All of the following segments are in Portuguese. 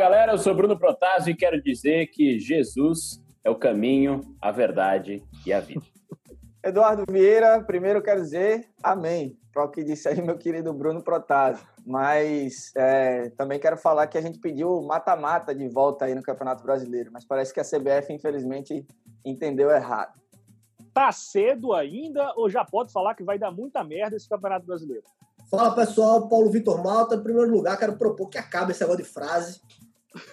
galera, eu sou Bruno Protásio e quero dizer que Jesus é o caminho, a verdade e a vida. Eduardo Vieira, primeiro quero dizer amém para o que disse aí meu querido Bruno Protásio. Mas é, também quero falar que a gente pediu mata-mata de volta aí no Campeonato Brasileiro, mas parece que a CBF, infelizmente, entendeu errado. Tá cedo ainda ou já pode falar que vai dar muita merda esse Campeonato Brasileiro? Fala pessoal, Paulo Vitor Malta. Em primeiro lugar, quero propor que acabe esse negócio de frase.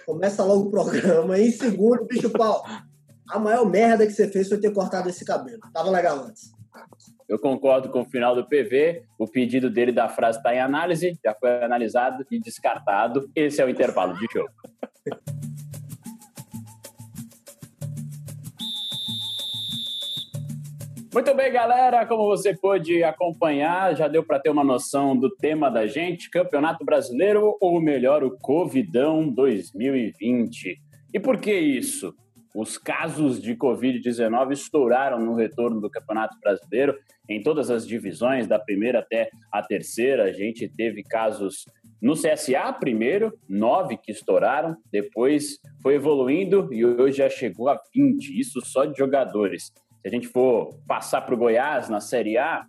Começa logo o programa. E em segundo, bicho Paulo, a maior merda que você fez foi ter cortado esse cabelo. Tava legal antes. Eu concordo com o final do PV. O pedido dele da frase está em análise, já foi analisado e descartado. Esse é o intervalo de jogo. Muito bem, galera. Como você pôde acompanhar, já deu para ter uma noção do tema da gente: Campeonato Brasileiro, ou melhor, o Covidão 2020. E por que isso? Os casos de Covid-19 estouraram no retorno do Campeonato Brasileiro em todas as divisões, da primeira até a terceira. A gente teve casos no CSA primeiro, nove que estouraram, depois foi evoluindo e hoje já chegou a 20, isso só de jogadores. Se a gente for passar para o Goiás na Série A,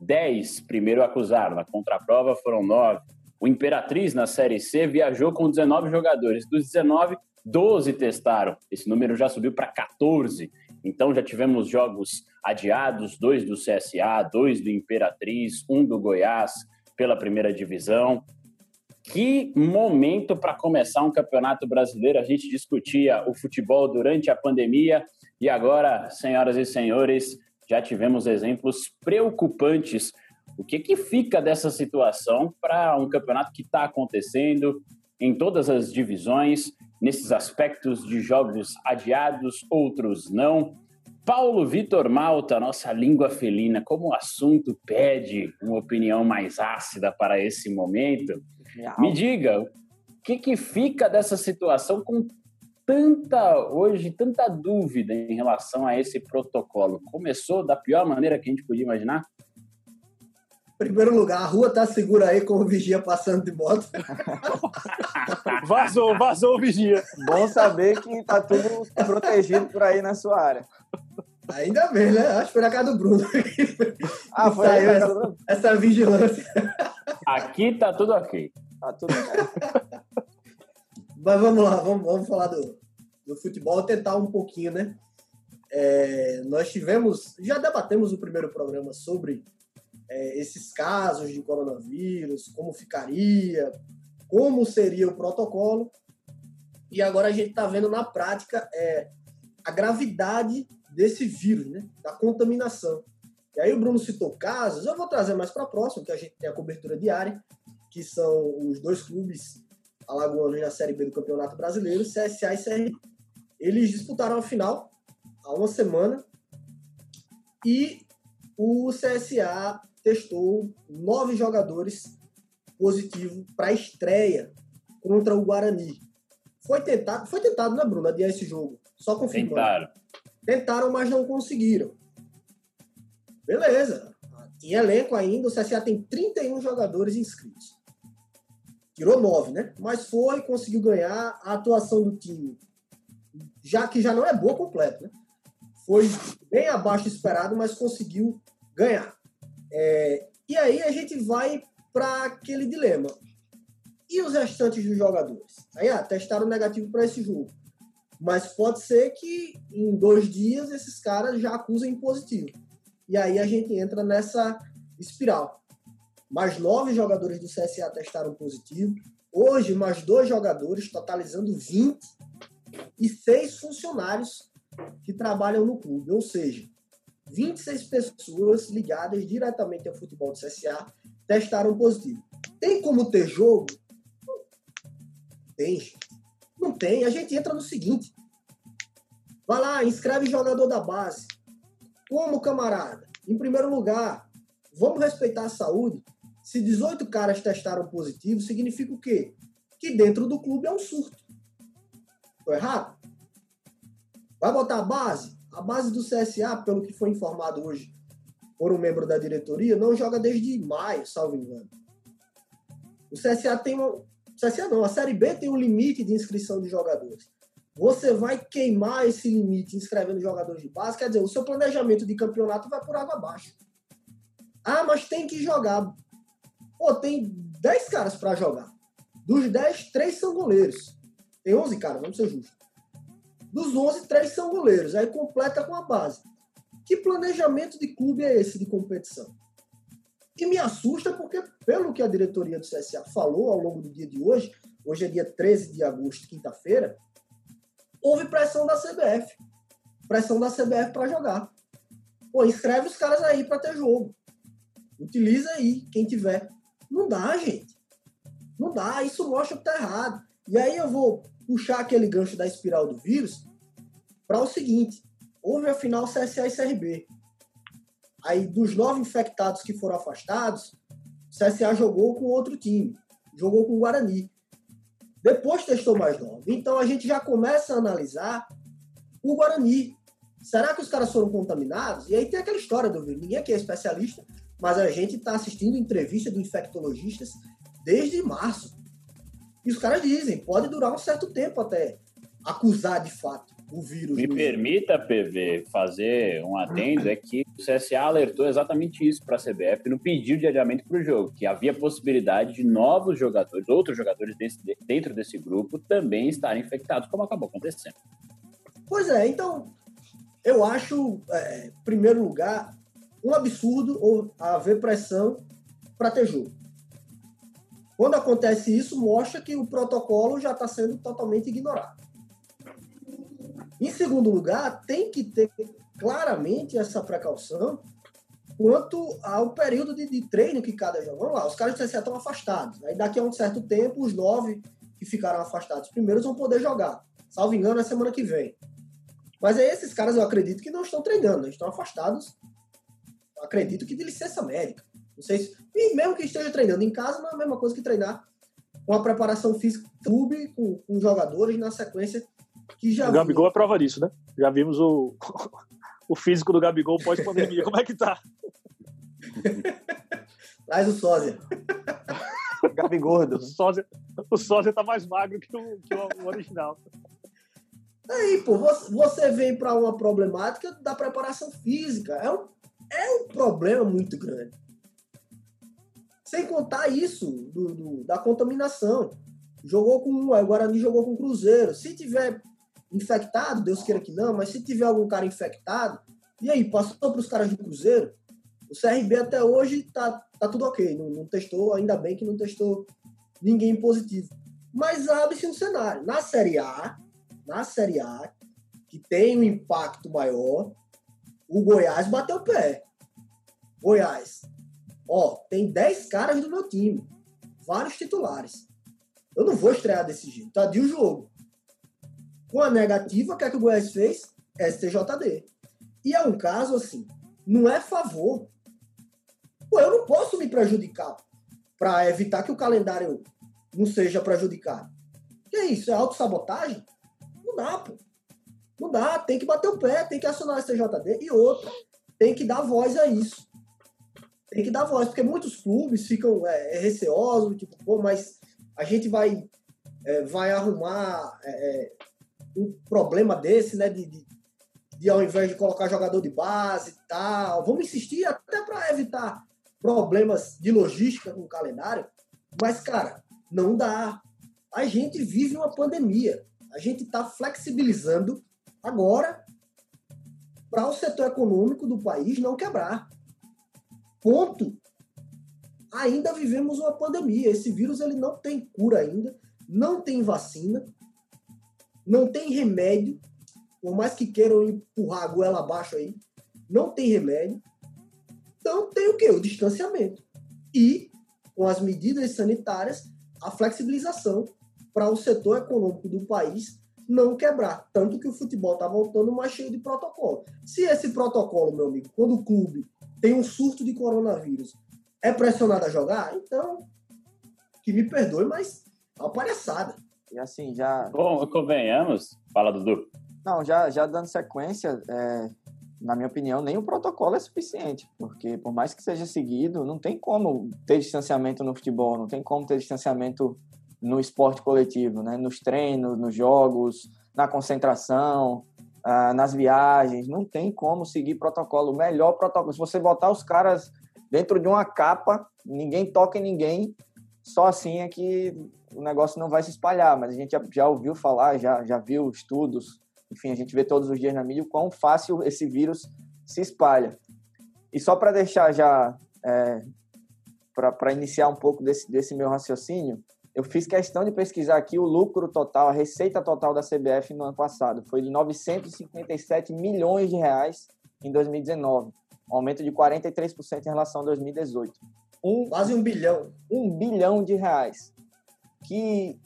10 primeiro acusaram, na contraprova foram 9. O Imperatriz na Série C viajou com 19 jogadores. Dos 19, 12 testaram. Esse número já subiu para 14. Então já tivemos jogos adiados, dois do CSA, dois do Imperatriz, um do Goiás pela primeira divisão. Que momento para começar um campeonato brasileiro. A gente discutia o futebol durante a pandemia e agora, senhoras e senhores, já tivemos exemplos preocupantes. O que, que fica dessa situação para um campeonato que está acontecendo em todas as divisões, nesses aspectos de jogos adiados, outros não? Paulo Vitor Malta, nossa língua felina, como o assunto pede uma opinião mais ácida para esse momento, me diga, o que, que fica dessa situação com tanta hoje tanta dúvida em relação a esse protocolo? Começou da pior maneira que a gente podia imaginar? Primeiro lugar, a rua tá segura aí com o vigia passando de moto. vazou, vazou o vigia. Bom saber que tá tudo protegido por aí na sua área. Ainda bem, né? Acho que foi na casa do Bruno. Ah, foi aí, essa, essa vigilância. Aqui tá tudo ok. Tá tudo ok. Mas vamos lá, vamos, vamos falar do, do futebol, tentar um pouquinho, né? É, nós tivemos, já debatemos o primeiro programa sobre é, esses casos de coronavírus, como ficaria, como seria o protocolo, e agora a gente está vendo na prática é, a gravidade desse vírus, né? Da contaminação. E aí o Bruno citou casos, eu vou trazer mais para próximo, que a gente tem a cobertura diária, que são os dois clubes alagoanos na Série B do Campeonato Brasileiro, CSA e CRB. Eles disputaram a final há uma semana e o CSA testou nove jogadores positivos para a estreia contra o Guarani. Foi tentado, foi tentado, né, Bruno, adiar esse jogo. Só confirmando. Tentaram. Tentaram, mas não conseguiram. Beleza. Em elenco ainda, o CSA tem 31 jogadores inscritos tirou nove, né? Mas foi, conseguiu ganhar a atuação do time, já que já não é boa completo, né? Foi bem abaixo esperado, mas conseguiu ganhar. É, e aí a gente vai para aquele dilema. E os restantes dos jogadores? Aí, ah, testaram negativo para esse jogo. Mas pode ser que em dois dias esses caras já acusem positivo. E aí a gente entra nessa espiral mais nove jogadores do CSA testaram positivo. Hoje, mais dois jogadores, totalizando 20, e seis funcionários que trabalham no clube. Ou seja, 26 pessoas ligadas diretamente ao futebol do CSA testaram positivo. Tem como ter jogo? Tem. Não tem. A gente entra no seguinte. Vai lá, inscreve jogador da base. Como, camarada? Em primeiro lugar, vamos respeitar a saúde. Se 18 caras testaram positivo, significa o quê? Que dentro do clube é um surto. Tô errado? Vai botar a base? A base do CSA, pelo que foi informado hoje por um membro da diretoria, não joga desde maio, salvo engano. O CSA tem uma. CSA não, a Série B tem um limite de inscrição de jogadores. Você vai queimar esse limite inscrevendo jogadores de base, quer dizer, o seu planejamento de campeonato vai por água abaixo. Ah, mas tem que jogar. Pô, tem 10 caras para jogar. Dos 10, 3 são goleiros. Tem 11 caras, vamos ser justos. Dos 11, 3 são goleiros. Aí completa com a base. Que planejamento de clube é esse de competição? E me assusta porque, pelo que a diretoria do CSA falou ao longo do dia de hoje, hoje é dia 13 de agosto, quinta-feira, houve pressão da CBF. Pressão da CBF para jogar. Pô, inscreve os caras aí para ter jogo. Utiliza aí, quem tiver. Não dá, gente. Não dá, isso mostra que tá errado. E aí eu vou puxar aquele gancho da espiral do vírus para o seguinte: houve a final CSA e CRB. Aí, dos nove infectados que foram afastados, o CSA jogou com outro time, jogou com o Guarani. Depois testou mais nove. Então a gente já começa a analisar o Guarani. Será que os caras foram contaminados? E aí tem aquela história do. Ninguém aqui é especialista, mas a gente está assistindo entrevista de infectologistas desde março. E os caras dizem, pode durar um certo tempo até acusar de fato o vírus. Me permita, PV, fazer um adendo, é que o CSA alertou exatamente isso para a CBF no pedido de adiamento para o jogo, que havia possibilidade de novos jogadores, outros jogadores desse, dentro desse grupo também estarem infectados, como acabou acontecendo. Pois é, então eu acho, é, em primeiro lugar, um absurdo haver pressão para ter jogo. Quando acontece isso, mostra que o protocolo já está sendo totalmente ignorado. Em segundo lugar, tem que ter claramente essa precaução quanto ao período de, de treino que cada jogo. Vamos lá, os caras já estão afastados. Aí daqui a um certo tempo, os nove que ficaram afastados primeiros vão poder jogar. Salvo engano, é semana que vem. Mas aí esses caras eu acredito que não estão treinando, estão afastados. Acredito que de licença médica. Não sei se. E mesmo que esteja treinando em casa, não é a mesma coisa que treinar com a preparação física clube, com, com jogadores na sequência que já. O Gabigol é prova disso, né? Já vimos o, o físico do Gabigol pós-pandemia. Como é que tá? Traz o sósia. Gabigordo. O sósia, o sósia tá mais magro que o, que o original. Aí, pô, você vem para uma problemática da preparação física. É um, é um problema muito grande. Sem contar isso do, do, da contaminação. Jogou com o Guarani jogou com o Cruzeiro. Se tiver infectado, Deus queira que não, mas se tiver algum cara infectado, e aí, passou para os caras do Cruzeiro? O CRB até hoje tá, tá tudo ok, não, não testou, ainda bem que não testou ninguém positivo. Mas abre-se um cenário. Na Série A, na Série A, que tem um impacto maior, o Goiás bateu o pé. Goiás, ó, tem 10 caras do meu time, vários titulares. Eu não vou estrear desse jeito, tá de o jogo. Com a negativa, o que é que o Goiás fez? STJD. E é um caso assim, não é favor. Pô, eu não posso me prejudicar para evitar que o calendário não seja prejudicado. Que é isso? É autossabotagem? Não dá, pô. Não dá, tem que bater o pé, tem que acionar a STJD. E outra, tem que dar voz a isso. Tem que dar voz, porque muitos clubes ficam é, receosos, tipo, pô, mas a gente vai, é, vai arrumar é, é um problema desse, né? De, de, de, ao invés de colocar jogador de base e tal. Vamos insistir até para evitar problemas de logística com o calendário. Mas, cara, não dá. A gente vive uma pandemia. A gente está flexibilizando agora para o setor econômico do país não quebrar. Ponto. Ainda vivemos uma pandemia. Esse vírus ele não tem cura ainda, não tem vacina não tem remédio, por mais que queiram empurrar a goela abaixo aí, não tem remédio. Então tem o quê? O distanciamento. E, com as medidas sanitárias, a flexibilização para o setor econômico do país não quebrar. Tanto que o futebol está voltando mais cheio de protocolo. Se esse protocolo, meu amigo, quando o clube tem um surto de coronavírus, é pressionado a jogar, então, que me perdoe, mas é uma palhaçada. E assim, já. Bom, convenhamos. Fala, Dudu. Não, já, já dando sequência, é, na minha opinião, nem o protocolo é suficiente, porque por mais que seja seguido, não tem como ter distanciamento no futebol, não tem como ter distanciamento no esporte coletivo, né? Nos treinos, nos jogos, na concentração, ah, nas viagens, não tem como seguir protocolo. O melhor protocolo, se você botar os caras dentro de uma capa, ninguém toca em ninguém, só assim é que o negócio não vai se espalhar. Mas a gente já, já ouviu falar, já, já viu estudos, enfim, a gente vê todos os dias na mídia o quão fácil esse vírus se espalha. E só para deixar já, é, para iniciar um pouco desse, desse meu raciocínio, eu fiz questão de pesquisar aqui o lucro total, a receita total da CBF no ano passado. Foi de 957 milhões de reais em 2019, um aumento de 43% em relação a 2018. Um, Quase um bilhão. Um bilhão de reais. Que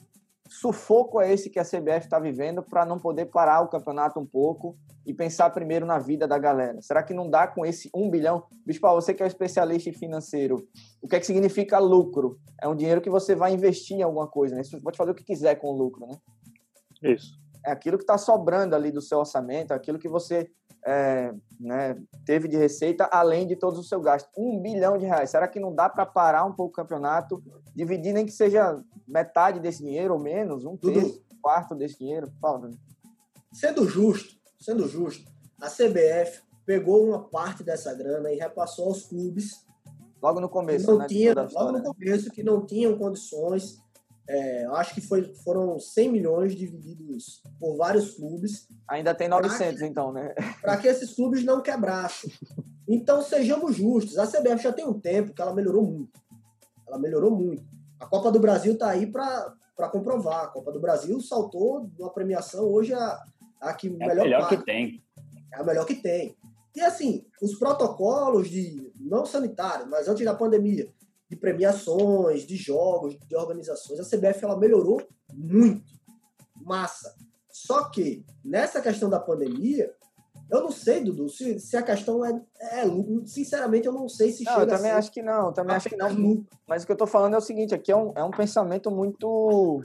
sufoco é esse que a CBF está vivendo para não poder parar o campeonato um pouco e pensar primeiro na vida da galera? Será que não dá com esse um bilhão? Bicho, você que é um especialista em financeiro, o que é que significa lucro? É um dinheiro que você vai investir em alguma coisa, né? Você pode fazer o que quiser com o lucro, né? Isso. É aquilo que está sobrando ali do seu orçamento, aquilo que você é, né, teve de receita, além de todos os seus gastos. Um bilhão de reais. Será que não dá para parar um pouco o campeonato, dividir nem que seja metade desse dinheiro ou menos, um terço, um quarto desse dinheiro? Fala, Sendo justo, sendo justo, a CBF pegou uma parte dessa grana e repassou aos clubes. Logo no começo, não né, tinha, logo no começo, que não tinham condições é, acho que foi, foram 100 milhões divididos por vários clubes. Ainda tem 900, que, então, né? Para que esses clubes não quebrassem. Então, sejamos justos. A CBF já tem um tempo que ela melhorou muito. Ela melhorou muito. A Copa do Brasil está aí para comprovar. A Copa do Brasil saltou de uma premiação hoje a, a que é melhor, melhor que tem. É a melhor que tem. E assim, os protocolos de não sanitário, mas antes da pandemia, de premiações, de jogos, de organizações. A CBF ela melhorou muito, massa. Só que nessa questão da pandemia, eu não sei, Dudu, se, se a questão é, é, Sinceramente, eu não sei se não, chega eu também acho que não, também acho que não. Mas o que eu tô falando é o seguinte: aqui é um, é um pensamento muito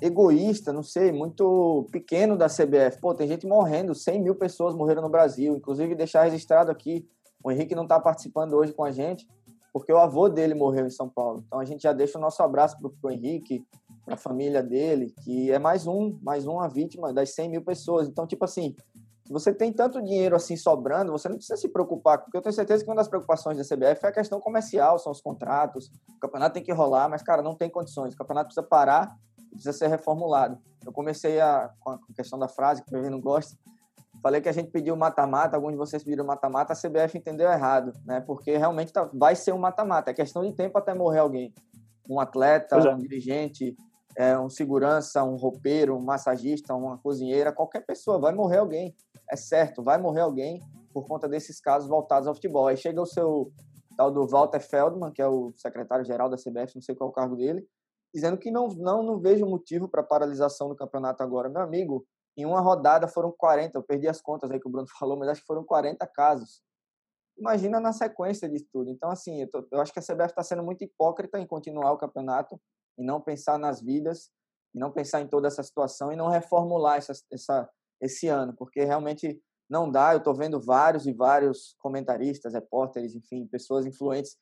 egoísta, não sei, muito pequeno da CBF. Pô, tem gente morrendo, 100 mil pessoas morreram no Brasil. Inclusive, deixar registrado aqui: o Henrique não está participando hoje com a gente, porque o avô dele morreu em São Paulo. Então a gente já deixa o nosso abraço para o Henrique, para a família dele, que é mais um, mais uma vítima das 100 mil pessoas. Então, tipo assim, você tem tanto dinheiro assim sobrando, você não precisa se preocupar, porque eu tenho certeza que uma das preocupações da CBF é a questão comercial, são os contratos, o campeonato tem que rolar, mas, cara, não tem condições, o campeonato precisa parar, precisa ser reformulado. Eu comecei a, com a questão da frase, que o não gosta, Falei que a gente pediu mata-mata, alguns de vocês pediram mata-mata, a CBF entendeu errado, né? Porque realmente tá, vai ser um mata-mata. É questão de tempo até morrer alguém. Um atleta, é. um dirigente, é, um segurança, um roupeiro, um massagista, uma cozinheira, qualquer pessoa, vai morrer alguém. É certo, vai morrer alguém por conta desses casos voltados ao futebol. Aí chega o seu tal do Walter Feldman, que é o secretário-geral da CBF, não sei qual é o cargo dele, dizendo que não, não, não vejo motivo para paralisação do campeonato agora. Meu amigo, em uma rodada foram 40, eu perdi as contas aí que o Bruno falou, mas acho que foram 40 casos. Imagina na sequência de tudo. Então, assim, eu, tô, eu acho que a CBF está sendo muito hipócrita em continuar o campeonato e não pensar nas vidas, e não pensar em toda essa situação e não reformular essa, essa, esse ano, porque realmente não dá. Eu estou vendo vários e vários comentaristas, repórteres, enfim, pessoas influentes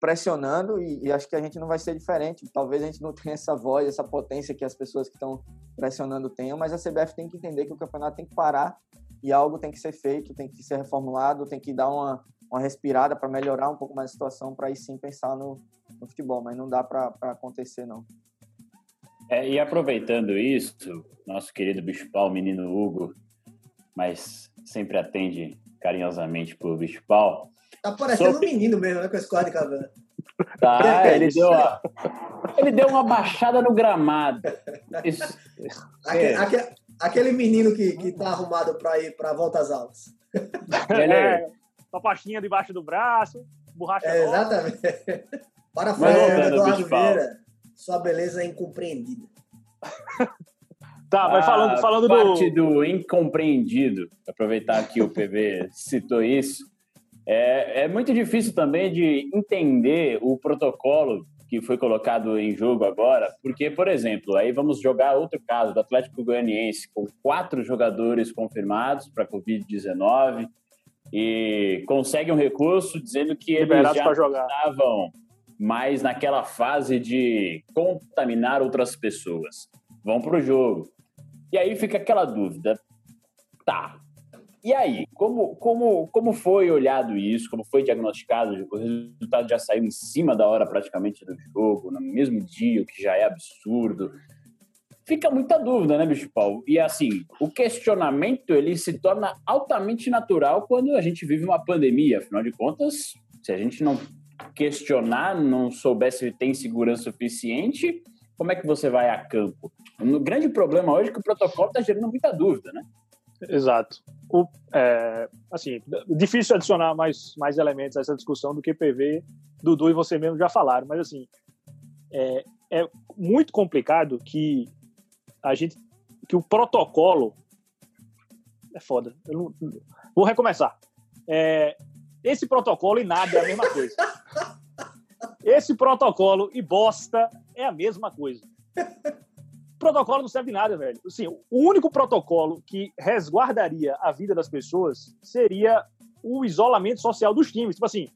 pressionando e, e, acho que a gente não vai ser diferente. Talvez a gente não tenha essa voz, essa potência que as pessoas que estão pressionando tenham, mas a CBF tem que entender que o campeonato tem que parar e algo tem que ser feito, tem que ser reformulado, tem que dar uma, uma respirada para melhorar um pouco mais a situação, para aí sim pensar no, no futebol, mas não dá para acontecer não. É, e aproveitando isso, nosso querido Bicho-Pau, menino Hugo, mas sempre atende carinhosamente por Bicho-Pau, Tá parecendo Sobre... um menino mesmo, né? Com esse corte de cabelo. Tá, ele deu, uma, ele deu uma baixada no gramado. Isso, aquele, é. aquele, aquele, menino que, que tá arrumado para ir para voltas altas. Ele é. Uma pastinha debaixo do braço, borracha. É, exatamente. Para frente, Eduardo Vieira, sua beleza é incompreendida. tá, mas falando, falando parte do... do incompreendido, aproveitar que o PV citou isso, é, é muito difícil também de entender o protocolo que foi colocado em jogo agora, porque, por exemplo, aí vamos jogar outro caso do Atlético Goianiense, com quatro jogadores confirmados para Covid-19 e consegue um recurso dizendo que eles já estavam mais naquela fase de contaminar outras pessoas. Vão para o jogo. E aí fica aquela dúvida. Tá, e aí, como, como, como foi olhado isso? Como foi diagnosticado? O resultado já saiu em cima da hora praticamente do jogo, no mesmo dia, o que já é absurdo. Fica muita dúvida, né, Bicho Paulo? E assim, o questionamento ele se torna altamente natural quando a gente vive uma pandemia. Afinal de contas, se a gente não questionar, não souber se tem segurança suficiente, como é que você vai a campo? O grande problema hoje é que o protocolo está gerando muita dúvida, né? Exato. O, é, assim, difícil adicionar mais, mais elementos a essa discussão do que PV, Dudu e você mesmo já falaram, mas assim, é, é muito complicado que a gente, que o protocolo é foda. Não, vou recomeçar. É, esse protocolo e nada é a mesma coisa. Esse protocolo e bosta é a mesma coisa protocolo não serve de nada, velho. Assim, o único protocolo que resguardaria a vida das pessoas seria o isolamento social dos times. Tipo assim,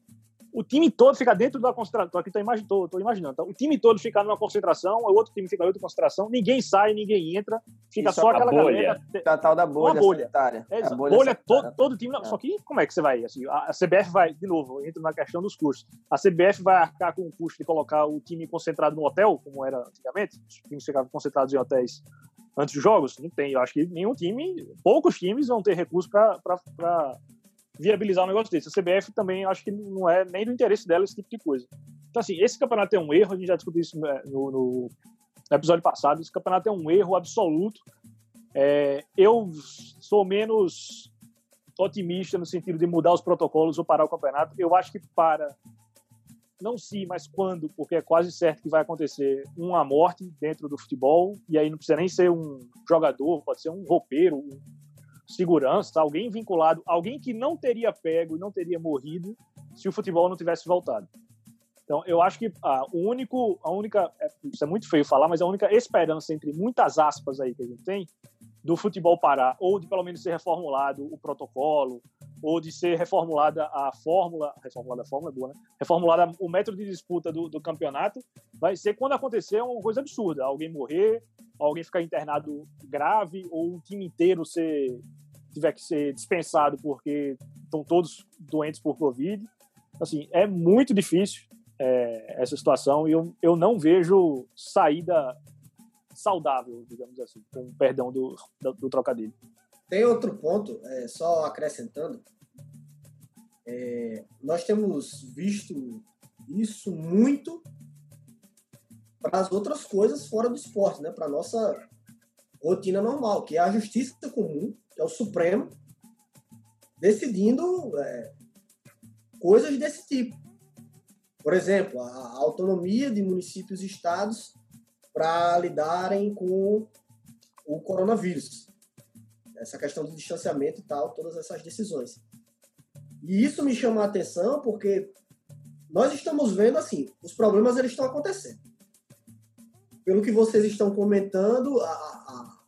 o time todo fica dentro da concentração. Aqui imaginando, tô imaginando. Tá? O time todo fica numa concentração, o outro time fica em outra concentração, ninguém sai, ninguém entra, fica Isso só é aquela bolha. galera. Tá, tal da bolha, bolha. sanitária. É, a bolha, bolha todo, todo time. É. Só que como é que você vai? Assim, a CBF vai, de novo, entra na questão dos custos. A CBF vai arcar com o custo de colocar o time concentrado no hotel, como era antigamente, os times ficavam concentrados em hotéis antes dos jogos? Não tem. Eu acho que nenhum time, poucos times vão ter recurso para viabilizar um negócio desse. A CBF também acho que não é nem do interesse dela esse tipo de coisa. Então, assim, esse campeonato é um erro, a gente já discutiu isso né, no, no episódio passado. Esse campeonato é um erro absoluto. É, eu sou menos otimista no sentido de mudar os protocolos ou parar o campeonato. Eu acho que para, não se, mas quando, porque é quase certo que vai acontecer uma morte dentro do futebol, e aí não precisa nem ser um jogador, pode ser um roupeiro, um segurança, alguém vinculado, alguém que não teria pego e não teria morrido se o futebol não tivesse voltado. Então, eu acho que a, o único, a única, é, isso é muito feio falar, mas a única esperança entre muitas aspas aí que a gente tem do futebol parar, ou de pelo menos ser reformulado o protocolo, ou de ser reformulada a fórmula, reformulada a fórmula é boa, né? Reformulada o método de disputa do, do campeonato, vai ser quando acontecer uma coisa absurda, alguém morrer, alguém ficar internado grave, ou um time inteiro ser tiver que ser dispensado porque estão todos doentes por Covid. Assim, é muito difícil é, essa situação e eu, eu não vejo saída saudável, digamos assim, com perdão do, do, do trocadilho. Tem outro ponto, é, só acrescentando, é, nós temos visto isso muito para as outras coisas fora do esporte, né? para nossa rotina normal, que é a justiça comum, que é o Supremo, decidindo é, coisas desse tipo. Por exemplo, a autonomia de municípios e estados para lidarem com o coronavírus. Essa questão do distanciamento e tal, todas essas decisões. E isso me chama a atenção porque nós estamos vendo assim, os problemas eles estão acontecendo. Pelo que vocês estão comentando, a, a,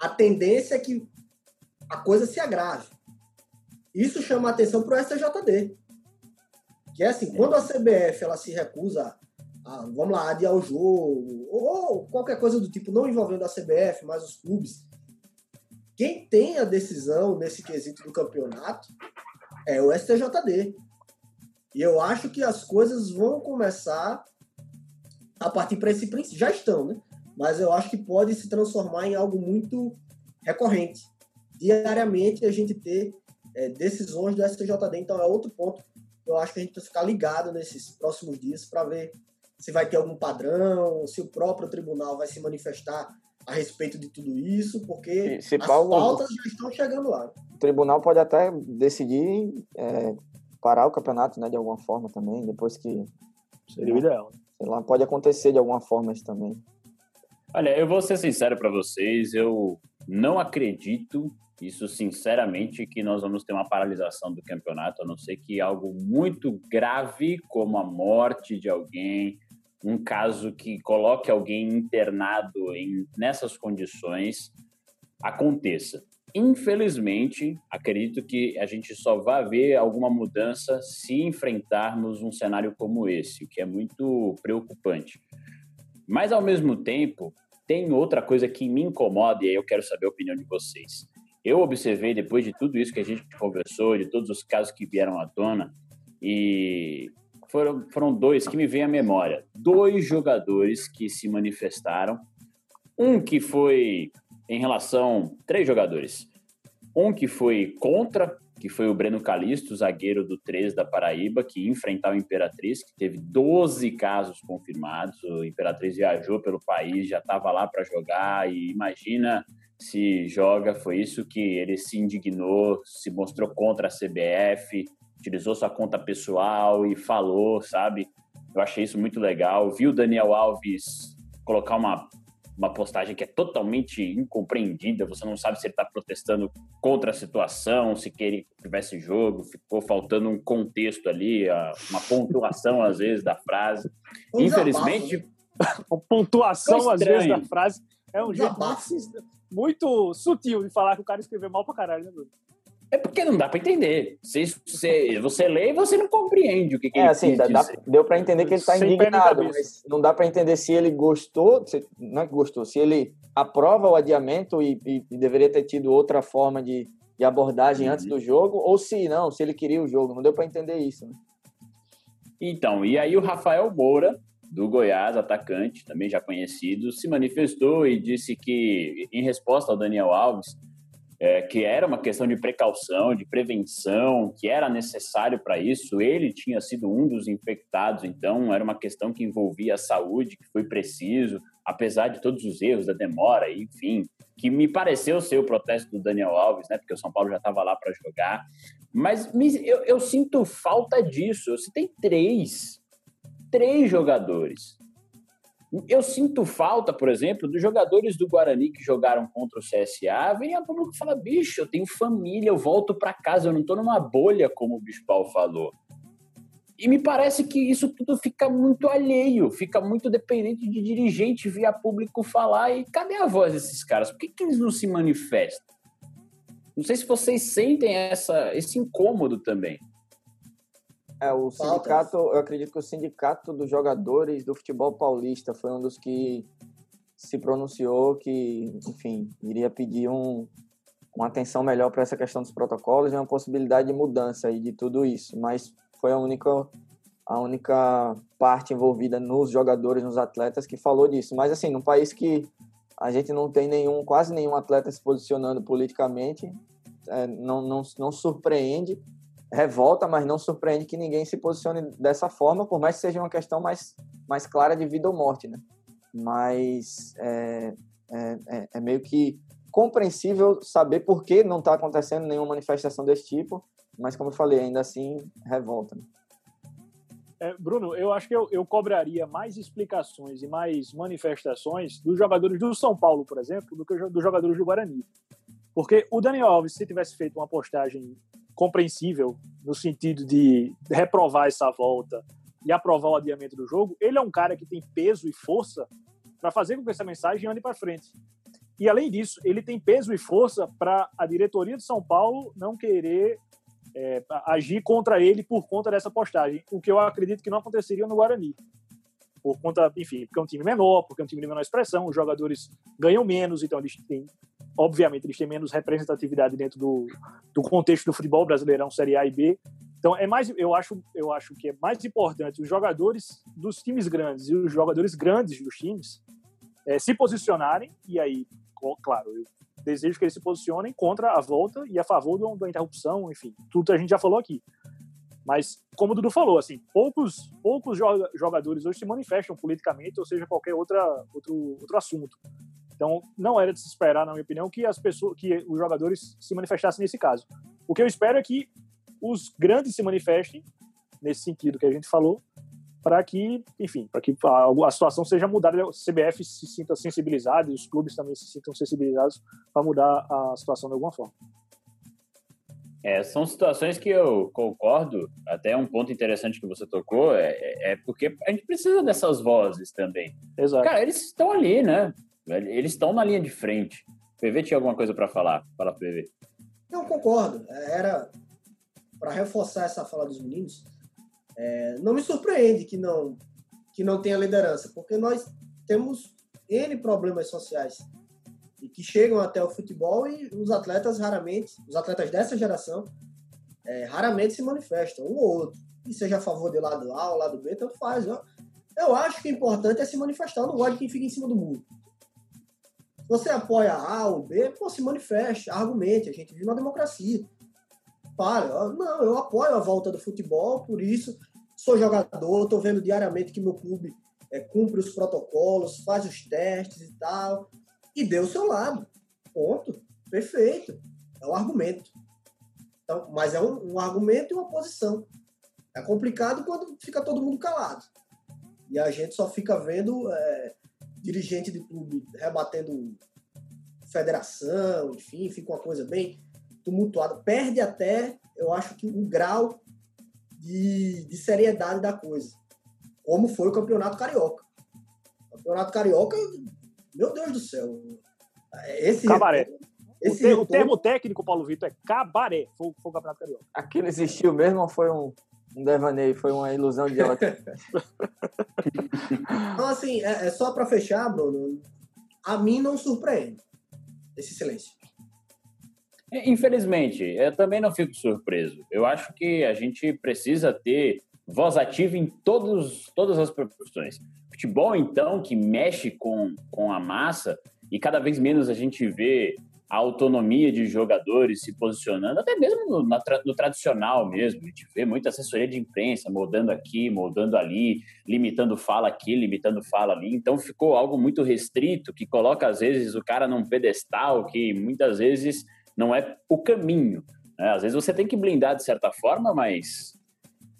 a tendência é que a coisa se agrave. Isso chama a atenção para o STJD. Que é assim, quando a CBF ela se recusa ah, vamos lá, adiar o jogo, ou qualquer coisa do tipo, não envolvendo a CBF, mas os clubes, quem tem a decisão nesse quesito do campeonato é o STJD. E eu acho que as coisas vão começar a partir para esse princípio. Já estão, né? Mas eu acho que pode se transformar em algo muito recorrente. Diariamente a gente ter é, decisões do STJD, então é outro ponto eu acho que a gente precisa ficar ligado nesses próximos dias para ver se vai ter algum padrão, se o próprio tribunal vai se manifestar a respeito de tudo isso, porque se as Paulo, pautas já estão chegando lá. O tribunal pode até decidir é, parar o campeonato, né, de alguma forma também, depois que seria o ideal. Sei lá, pode acontecer de alguma forma isso também. Olha, eu vou ser sincero para vocês, eu não acredito, isso sinceramente, que nós vamos ter uma paralisação do campeonato, a não ser que algo muito grave, como a morte de alguém, um caso que coloque alguém internado em, nessas condições, aconteça. Infelizmente, acredito que a gente só vai ver alguma mudança se enfrentarmos um cenário como esse, o que é muito preocupante. Mas, ao mesmo tempo, tem outra coisa que me incomoda e aí eu quero saber a opinião de vocês. Eu observei, depois de tudo isso que a gente conversou, de todos os casos que vieram à tona, e foram, foram dois que me vêm à memória. Dois jogadores que se manifestaram. Um que foi em relação. Três jogadores. Um que foi contra, que foi o Breno Calisto, zagueiro do 3 da Paraíba, que enfrentar o Imperatriz, que teve 12 casos confirmados. O Imperatriz viajou pelo país, já estava lá para jogar, e imagina se joga. Foi isso que ele se indignou, se mostrou contra a CBF, utilizou sua conta pessoal e falou, sabe? Eu achei isso muito legal. Vi o Daniel Alves colocar uma uma postagem que é totalmente incompreendida, você não sabe se ele está protestando contra a situação, se queria que tivesse jogo, ficou faltando um contexto ali, uma pontuação às vezes da frase. Um Infelizmente. Uma pontuação às vezes da frase é um jeito muito, muito, sutil de falar que o cara escreveu mal pra caralho, né, Bruno? É porque não dá para entender. Você, você, você lê e você não compreende o que, que é, ele assim, dá, deu para entender que ele está indignado, mas não dá para entender se ele gostou, se, não é que gostou, se ele aprova o adiamento e, e, e deveria ter tido outra forma de, de abordagem uhum. antes do jogo, ou se não, se ele queria o jogo. Não deu para entender isso. Né? Então, e aí o Rafael Moura, do Goiás, atacante, também já conhecido, se manifestou e disse que, em resposta ao Daniel Alves, é, que era uma questão de precaução, de prevenção, que era necessário para isso. Ele tinha sido um dos infectados, então era uma questão que envolvia a saúde, que foi preciso, apesar de todos os erros da demora, enfim, que me pareceu ser o protesto do Daniel Alves, né? Porque o São Paulo já estava lá para jogar. Mas eu, eu sinto falta disso. Você tem três, três jogadores eu sinto falta, por exemplo, dos jogadores do Guarani que jogaram contra o CSA, vem a público e bicho, eu tenho família, eu volto para casa, eu não estou numa bolha, como o Bispal falou. E me parece que isso tudo fica muito alheio, fica muito dependente de dirigente via público falar. E cadê a voz desses caras? Por que, que eles não se manifestam? Não sei se vocês sentem essa, esse incômodo também. É, o sindicato, eu acredito que o sindicato dos jogadores do futebol paulista foi um dos que se pronunciou que, enfim, iria pedir um, uma atenção melhor para essa questão dos protocolos e uma possibilidade de mudança aí de tudo isso, mas foi a única a única parte envolvida nos jogadores, nos atletas que falou disso. Mas assim, num país que a gente não tem nenhum, quase nenhum atleta se posicionando politicamente, é, não, não, não surpreende revolta, mas não surpreende que ninguém se posicione dessa forma, por mais que seja uma questão mais, mais clara de vida ou morte, né? Mas é, é, é, é meio que compreensível saber por que não está acontecendo nenhuma manifestação desse tipo, mas como eu falei, ainda assim revolta. Né? É, Bruno, eu acho que eu, eu cobraria mais explicações e mais manifestações dos jogadores do São Paulo, por exemplo, do que dos jogadores do Guarani. Porque o Daniel Alves, se tivesse feito uma postagem compreensível no sentido de reprovar essa volta e aprovar o adiamento do jogo, ele é um cara que tem peso e força para fazer com que essa mensagem ande para frente. E além disso, ele tem peso e força para a diretoria de São Paulo não querer é, agir contra ele por conta dessa postagem, o que eu acredito que não aconteceria no Guarani. Por conta, enfim, porque é um time menor, porque é um time de menor expressão, os jogadores ganham menos, então eles têm obviamente eles têm menos representatividade dentro do, do contexto do futebol brasileirão Série A e B. Então é mais, eu acho, eu acho que é mais importante os jogadores dos times grandes e os jogadores grandes dos times é, se posicionarem e aí, claro, eu desejo que eles se posicionem contra a volta e a favor do, da interrupção, enfim, tudo a gente já falou aqui. Mas, como o Dudu falou, assim, poucos, poucos jogadores hoje se manifestam politicamente, ou seja, qualquer outra, outro, outro assunto. Então, não era de se esperar, na minha opinião, que as pessoas, que os jogadores se manifestassem nesse caso. O que eu espero é que os grandes se manifestem nesse sentido que a gente falou para que, enfim, para que a, a, situação seja mudada, o CBF se sinta sensibilizado e os clubes também se sintam sensibilizados para mudar a situação de alguma forma. É, são situações que eu concordo, até um ponto interessante que você tocou, é, é, é porque a gente precisa dessas vozes também. Exato. Cara, eles estão ali, né? Eles estão na linha de frente. O PV tinha alguma coisa para falar? Fala, PV. Eu concordo. Era para reforçar essa fala dos meninos. É, não me surpreende que não que não tenha liderança, porque nós temos n problemas sociais e que chegam até o futebol e os atletas raramente, os atletas dessa geração, é, raramente se manifestam, um ou outro. E seja a favor do lado A ou lado B, tanto faz. Eu, eu acho que o importante é se manifestar, eu não gosto de quem fica em cima do muro. Você apoia A ou B, pô, se manifeste, argumente, a gente vive uma democracia. Fale, não, eu apoio a volta do futebol, por isso sou jogador, estou vendo diariamente que meu clube é, cumpre os protocolos, faz os testes e tal e deu o seu lado. Ponto. Perfeito. É um argumento. Então, mas é um, um argumento e uma posição. É complicado quando fica todo mundo calado. E a gente só fica vendo é, dirigente de clube rebatendo federação, enfim, fica uma coisa bem tumultuada. Perde até, eu acho que o grau de, de seriedade da coisa. Como foi o Campeonato Carioca. O Campeonato Carioca meu Deus do céu. Esse cabaré. Esse o, termo, o termo técnico, Paulo Vitor, é cabaré. Foi, foi o Campeonato Carioca. Aquilo existiu mesmo ou foi um, um devaneio? Foi uma ilusão de ela? então, assim, é, é só para fechar, Bruno. A mim não surpreende esse silêncio. É, infelizmente, eu também não fico surpreso. Eu acho que a gente precisa ter voz ativa em todos, todas as profissões. Futebol, então, que mexe com, com a massa e cada vez menos a gente vê a autonomia de jogadores se posicionando, até mesmo no, no, tradicional mesmo. A gente vê muita assessoria de imprensa moldando aqui, moldando ali, limitando fala aqui, limitando fala ali. Então ficou algo muito restrito que coloca, às vezes, o cara num pedestal que muitas vezes não é o caminho. Né? Às vezes você tem que blindar de certa forma, mas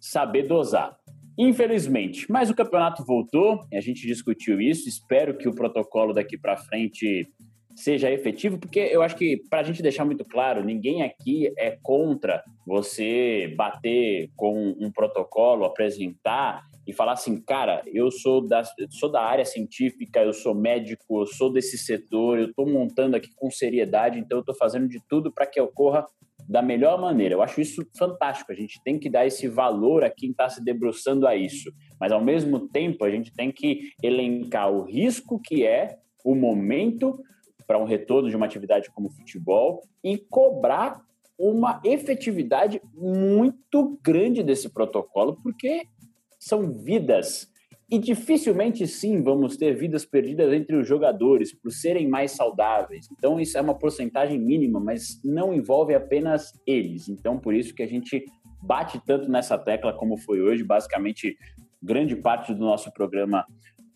saber dosar. Infelizmente, mas o campeonato voltou, a gente discutiu isso. Espero que o protocolo daqui para frente seja efetivo, porque eu acho que, para a gente deixar muito claro, ninguém aqui é contra você bater com um protocolo, apresentar e falar assim, cara, eu sou da, sou da área científica, eu sou médico, eu sou desse setor, eu estou montando aqui com seriedade, então eu estou fazendo de tudo para que ocorra da melhor maneira. Eu acho isso fantástico. A gente tem que dar esse valor a quem está se debruçando a isso. Mas, ao mesmo tempo, a gente tem que elencar o risco que é o momento para um retorno de uma atividade como futebol e cobrar uma efetividade muito grande desse protocolo, porque são vidas e dificilmente, sim, vamos ter vidas perdidas entre os jogadores por serem mais saudáveis. Então, isso é uma porcentagem mínima, mas não envolve apenas eles. Então, por isso que a gente bate tanto nessa tecla como foi hoje. Basicamente, grande parte do nosso programa,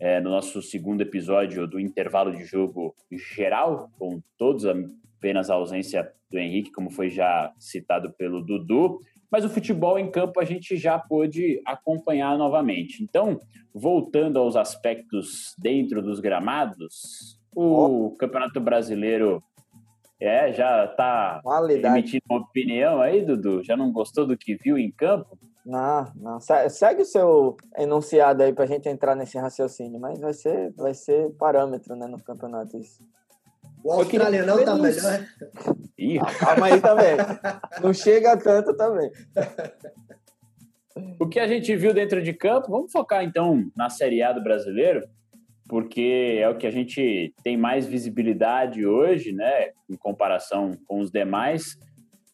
é, no nosso segundo episódio do intervalo de jogo geral, com todos, apenas a ausência do Henrique, como foi já citado pelo Dudu. Mas o futebol em campo a gente já pôde acompanhar novamente. Então, voltando aos aspectos dentro dos gramados, o oh. Campeonato Brasileiro é, já está emitindo uma opinião aí, Dudu? Já não gostou do que viu em campo? Não, não. Segue o seu enunciado aí para a gente entrar nesse raciocínio, mas vai ser, vai ser parâmetro né, no campeonato isso. O australiano tá melhor. Ih, ah, calma aí também. Não chega tanto também. O que a gente viu dentro de campo, vamos focar então na Série A do brasileiro, porque é o que a gente tem mais visibilidade hoje, né, em comparação com os demais.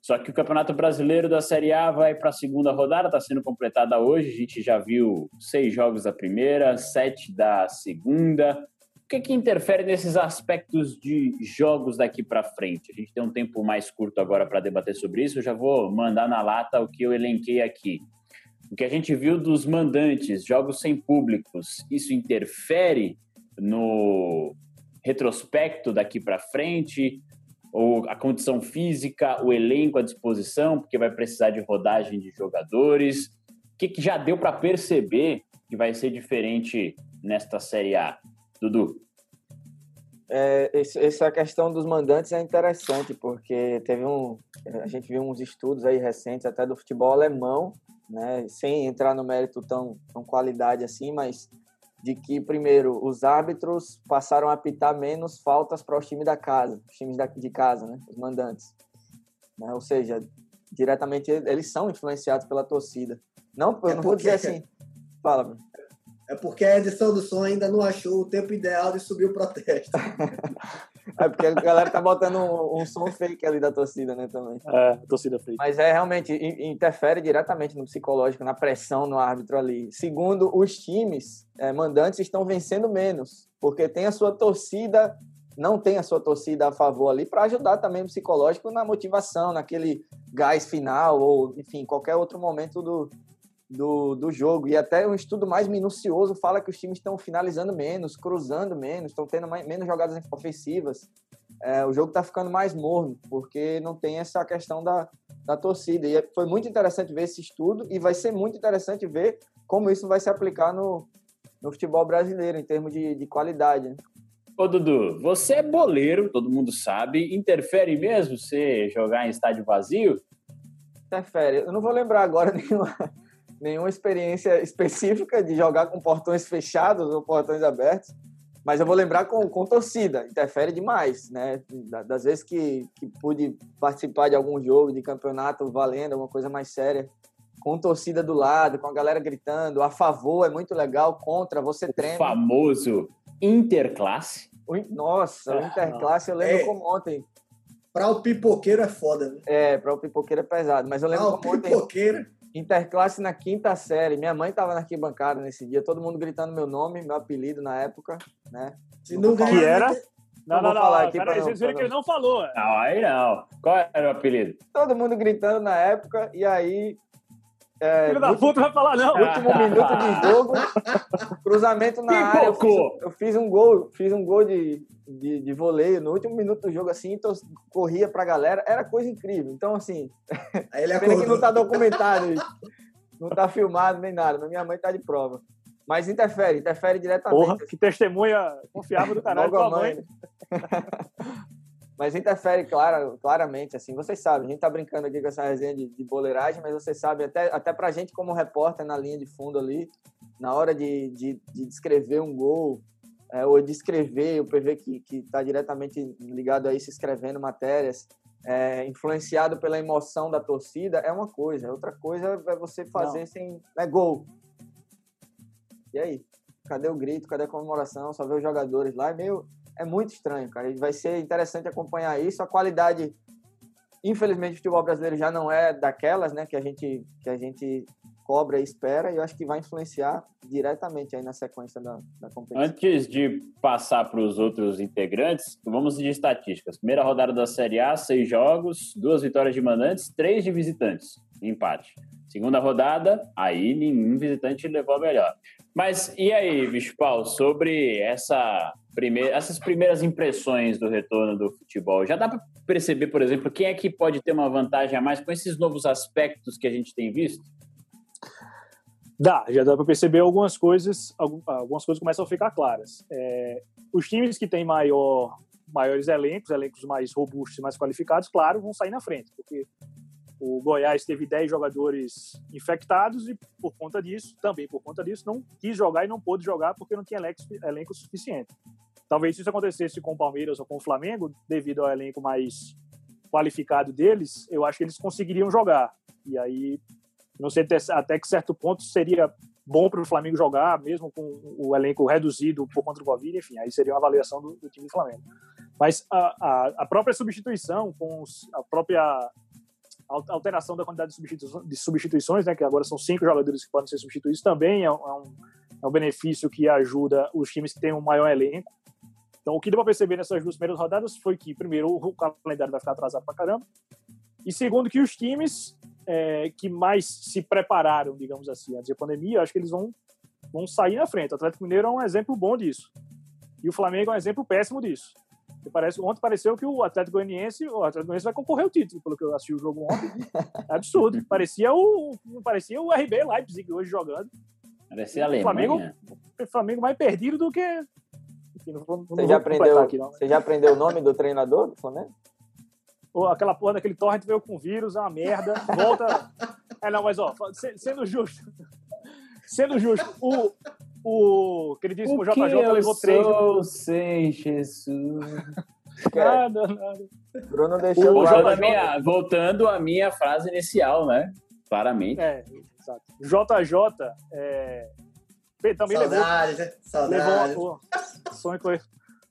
Só que o Campeonato Brasileiro da Série A vai para a segunda rodada, está sendo completada hoje. A gente já viu seis jogos da primeira, sete da segunda. O que, que interfere nesses aspectos de jogos daqui para frente? A gente tem um tempo mais curto agora para debater sobre isso. Eu já vou mandar na lata o que eu elenquei aqui. O que a gente viu dos mandantes, jogos sem públicos, isso interfere no retrospecto daqui para frente? Ou a condição física, o elenco à disposição, porque vai precisar de rodagem de jogadores? O que, que já deu para perceber que vai ser diferente nesta Série A? Dudu? É, essa questão dos mandantes é interessante, porque teve um. A gente viu uns estudos aí recentes, até do futebol alemão, né, sem entrar no mérito tão, tão qualidade assim, mas de que, primeiro, os árbitros passaram a apitar menos faltas para os times da casa, os times da, de casa, né, os mandantes. Né, ou seja, diretamente eles são influenciados pela torcida. Não, eu é não vou dizer assim. Fala, meu. É porque a edição do som ainda não achou o tempo ideal de subir o protesto. é porque a galera tá botando um, um, som fake ali da torcida, né, também. É, torcida fake. Mas é realmente interfere diretamente no psicológico, na pressão no árbitro ali. Segundo os times, é, mandantes estão vencendo menos, porque tem a sua torcida, não tem a sua torcida a favor ali para ajudar também o psicológico na motivação, naquele gás final ou, enfim, qualquer outro momento do do, do jogo. E até um estudo mais minucioso fala que os times estão finalizando menos, cruzando menos, estão tendo mais, menos jogadas ofensivas. É, o jogo está ficando mais morno, porque não tem essa questão da, da torcida. E é, foi muito interessante ver esse estudo e vai ser muito interessante ver como isso vai se aplicar no, no futebol brasileiro, em termos de, de qualidade. Né? Ô, Dudu, você é boleiro, todo mundo sabe. Interfere mesmo você jogar em estádio vazio? Interfere. Eu não vou lembrar agora nenhuma, nenhuma experiência específica de jogar com portões fechados ou portões abertos, mas eu vou lembrar com, com torcida, interfere demais, né? Das vezes que, que pude participar de algum jogo, de campeonato valendo, alguma coisa mais séria, com torcida do lado, com a galera gritando, a favor é muito legal, contra você treina. O famoso interclasse. Nossa, o interclasse eu lembro é. como ontem. Para o pipoqueiro é foda, né? É, para o pipoqueiro é pesado, mas eu lembro pra como ontem. Pipoqueiro interclasse na quinta série. Minha mãe estava na arquibancada nesse dia, todo mundo gritando meu nome, meu apelido na época, né? Se não, que era? Não, não, não, falar não, aqui peraí, vocês viram que ele não falou. Não, aí não. Qual era o apelido? Todo mundo gritando na época, e aí é, Filho da puta vai falar, não. Último minuto de jogo, cruzamento na área. Eu fiz, eu fiz, um gol, fiz um gol de, de, de voleio no último minuto do jogo, assim, então corria pra galera. Era coisa incrível. Então, assim, Aí ele pena que não tá documentado. Não tá filmado nem nada, mas minha mãe tá de prova. Mas interfere, interfere diretamente. Porra, que testemunha confiável do canal da mãe. mãe. Mas interfere clara, claramente, assim, vocês sabem, a gente tá brincando aqui com essa resenha de, de boleiragem, mas vocês sabem, até, até pra gente como repórter na linha de fundo ali, na hora de, de, de descrever um gol, é, ou de escrever, o PV que está diretamente ligado a isso, escrevendo matérias, é, influenciado pela emoção da torcida, é uma coisa. Outra coisa é você fazer Não. sem... É gol. E aí? Cadê o grito? Cadê a comemoração? Só ver os jogadores lá. É meio é muito estranho, cara. E vai ser interessante acompanhar isso. A qualidade, infelizmente, o futebol brasileiro já não é daquelas, né, que a gente que a gente cobra e espera, e eu acho que vai influenciar diretamente aí na sequência da, da competição. Antes de passar para os outros integrantes, vamos de estatísticas. Primeira rodada da Série A, seis jogos, duas vitórias de mandantes, três de visitantes, empate. Segunda rodada, aí nenhum visitante levou a melhor. Mas e aí, Bispal, sobre essa essas primeiras impressões do retorno do futebol? Já dá para perceber, por exemplo, quem é que pode ter uma vantagem a mais com esses novos aspectos que a gente tem visto? Dá, já dá para perceber algumas coisas, algumas coisas começam a ficar claras. É, os times que têm maior, maiores elencos, elencos mais robustos mais qualificados, claro, vão sair na frente, porque o Goiás teve 10 jogadores infectados e, por conta disso, também por conta disso, não quis jogar e não pôde jogar porque não tinha elenco, elenco suficiente. Talvez isso acontecesse com o Palmeiras ou com o Flamengo, devido ao elenco mais qualificado deles, eu acho que eles conseguiriam jogar. E aí não sei até que certo ponto seria bom para o Flamengo jogar, mesmo com o elenco reduzido por conta do Covid, enfim, aí seria uma avaliação do, do time do Flamengo. Mas a, a, a própria substituição, com os, a própria alteração da quantidade de substituições, de substituições, né, que agora são cinco jogadores que podem ser substituídos, também é um, é um benefício que ajuda os times que têm um maior elenco. Então, o que deu para perceber nessas duas primeiras rodadas foi que, primeiro, o calendário vai ficar atrasado para caramba, e segundo, que os times é, que mais se prepararam, digamos assim, antes da pandemia, acho que eles vão, vão sair na frente. O Atlético Mineiro é um exemplo bom disso. E o Flamengo é um exemplo péssimo disso. Parece, ontem pareceu que o Atlético Goianiense, o Atlético Goianiense vai concorrer ao título, pelo que eu assisti o jogo ontem. É absurdo. Parecia o, parecia o RB Leipzig hoje jogando. Parecia a Alemanha. Flamengo, Flamengo mais perdido do que. Enfim, não não Você já, aprendeu, aqui, não. você já aprendeu o nome do treinador do Flamengo? Ou aquela porra daquele torrent veio com vírus, é uma merda. Volta. É, não, mas ó, se- sendo justo. Sendo justo, o, o queridíssimo O JJ que eu levou três. sou sem Jesus. Nada, nada. Bruno deixou O claro. Voltando à JJ minha, voltando à minha frase inicial, né? Claramente. É, exato. JJ é, também levou Saudades, né? Saudades. Levou, pô, sonho com ele.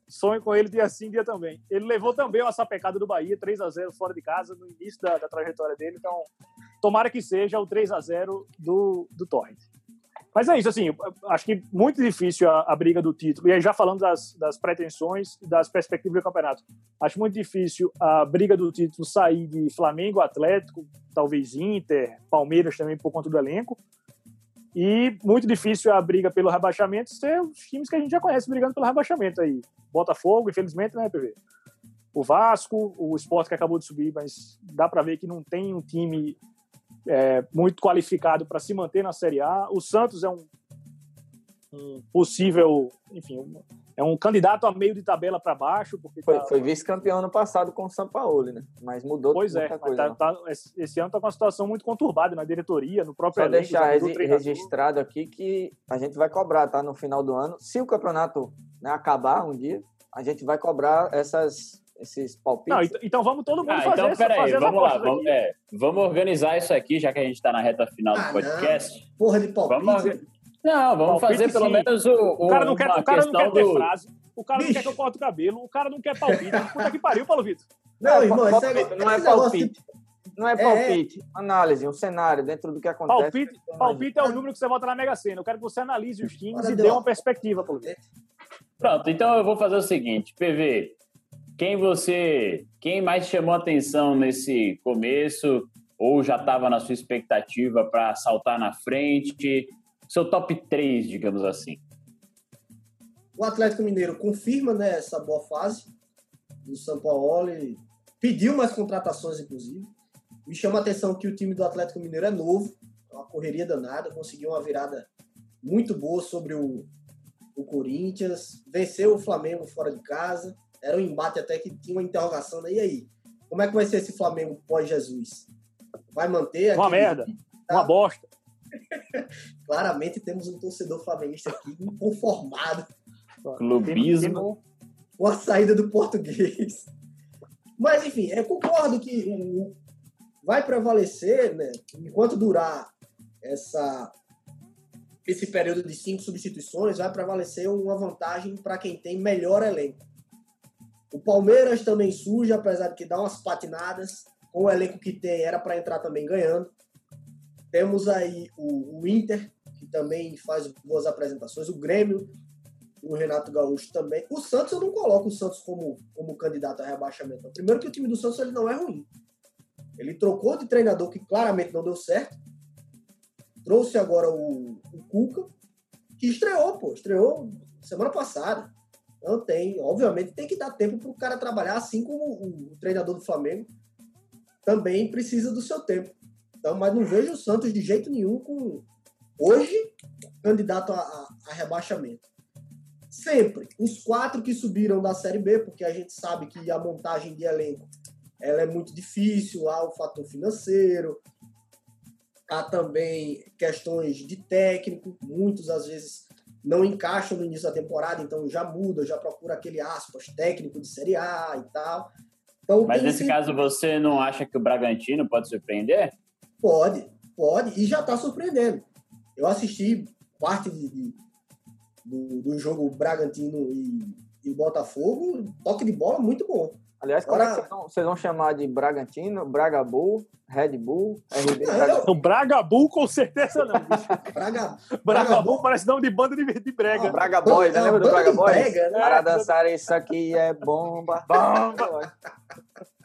Sonho com ele dia sim, dia também. Ele levou também uma sapecada do Bahia, 3 a 0 fora de casa, no início da, da trajetória dele. Então, tomara que seja o 3 a 0 do, do Torrent. Mas é isso, assim, acho que muito difícil a, a briga do título. E aí, já falando das, das pretensões e das perspectivas do campeonato, acho muito difícil a briga do título sair de Flamengo, Atlético, talvez Inter, Palmeiras também por conta do elenco. E muito difícil a briga pelo rebaixamento ser os times que a gente já conhece brigando pelo rebaixamento aí. Botafogo, infelizmente, né, PV? O Vasco, o Sport que acabou de subir, mas dá para ver que não tem um time é, muito qualificado para se manter na Série A. O Santos é um, um possível, enfim, um- é um candidato a meio de tabela para baixo, porque Foi, tá- foi vice-campeão ano passado com o São Paulo, né? Mas mudou Pois é, coisa. tá- tá- esse ano está com uma situação muito conturbada na diretoria, no próprio Só elenco, deixar registrado aqui que a gente vai cobrar, tá? No final do ano. Se o campeonato né, acabar um dia, a gente vai cobrar essas, esses palpites. Não, ent- então vamos todo mundo Ah, fazer, então peraí, vamos lá. Vamos, é, vamos organizar isso aqui, já que a gente está na reta final Ah, do podcast. Porra de palpite. Vamos, não, vamos Palpite, fazer pelo sim. menos o, O cara não quer, o cara não quer ter do... frase, o cara não Bicho. quer que eu corte o cabelo, o cara não quer palpite. Puta que pariu, Paulo Vitor. Não, irmão, esse palpite, negócio- não é palpite. Não é É, palpite, análise, um cenário dentro do que acontece. Palpite, palpite é o número que você bota na Mega Sena. Eu quero que você analise os times Ora, e dê uma perspectiva, Paulo Vitor. Pronto, então eu vou fazer o seguinte, PV, quem você, quem mais chamou atenção nesse começo ou já estava na sua expectativa para saltar na frente, seu top 3, digamos assim. O Atlético Mineiro confirma né, essa boa fase do São Paulo. Pediu mais contratações, inclusive. Me chama a atenção que o time do Atlético Mineiro é novo, é uma correria danada, conseguiu uma virada muito boa sobre o, o Corinthians, venceu o Flamengo fora de casa. Era um embate até que tinha uma interrogação. Né? E aí? Como é que vai ser esse Flamengo pós-Jesus? Vai manter Uma merda, uma bosta. Claramente temos um torcedor flamenguista aqui inconformado Clubismo. com a saída do português. Mas, enfim, eu concordo que vai prevalecer, né, enquanto durar essa, esse período de cinco substituições, vai prevalecer uma vantagem para quem tem melhor elenco. O Palmeiras também surge, apesar de que dá umas patinadas. Com o elenco que tem, era para entrar também ganhando. Temos aí o, o Inter, que também faz boas apresentações. O Grêmio, o Renato Gaúcho também. O Santos, eu não coloco o Santos como, como candidato a rebaixamento. Primeiro que o time do Santos ele não é ruim. Ele trocou de treinador que claramente não deu certo. Trouxe agora o, o Cuca, que estreou, pô. Estreou semana passada. Então tem, obviamente, tem que dar tempo para o cara trabalhar, assim como o, o treinador do Flamengo também precisa do seu tempo. Então, mas não vejo o Santos de jeito nenhum com hoje candidato a, a- a rebaixamento. Sempre os quatro que subiram da Série B, porque a gente sabe que a montagem de elenco ela é muito difícil, há o fator financeiro, há também questões de técnico, muitos às vezes não encaixam no início da temporada, então já muda, já procura aquele aspas técnico de Série A e tal. Então, Mas nesse caso, você não acha que o Bragantino pode surpreender? Pode, pode, e já está surpreendendo. Eu assisti parte de, de- do, do jogo Bragantino e, e Botafogo, toque de bola muito bom. Aliás, como é que Agora- vocês vão, vocês vão chamar de Bragantino, Braga Bull, Red Bull, RB Não, Bragantino? Braga Bull, com certeza não. Braga, Braga Bull parece nome de banda de, de brega. Ah, Braga Boys, né? É Lembra do Braga de Boys? brega, né? Para dançar isso aqui é bomba. Bomba!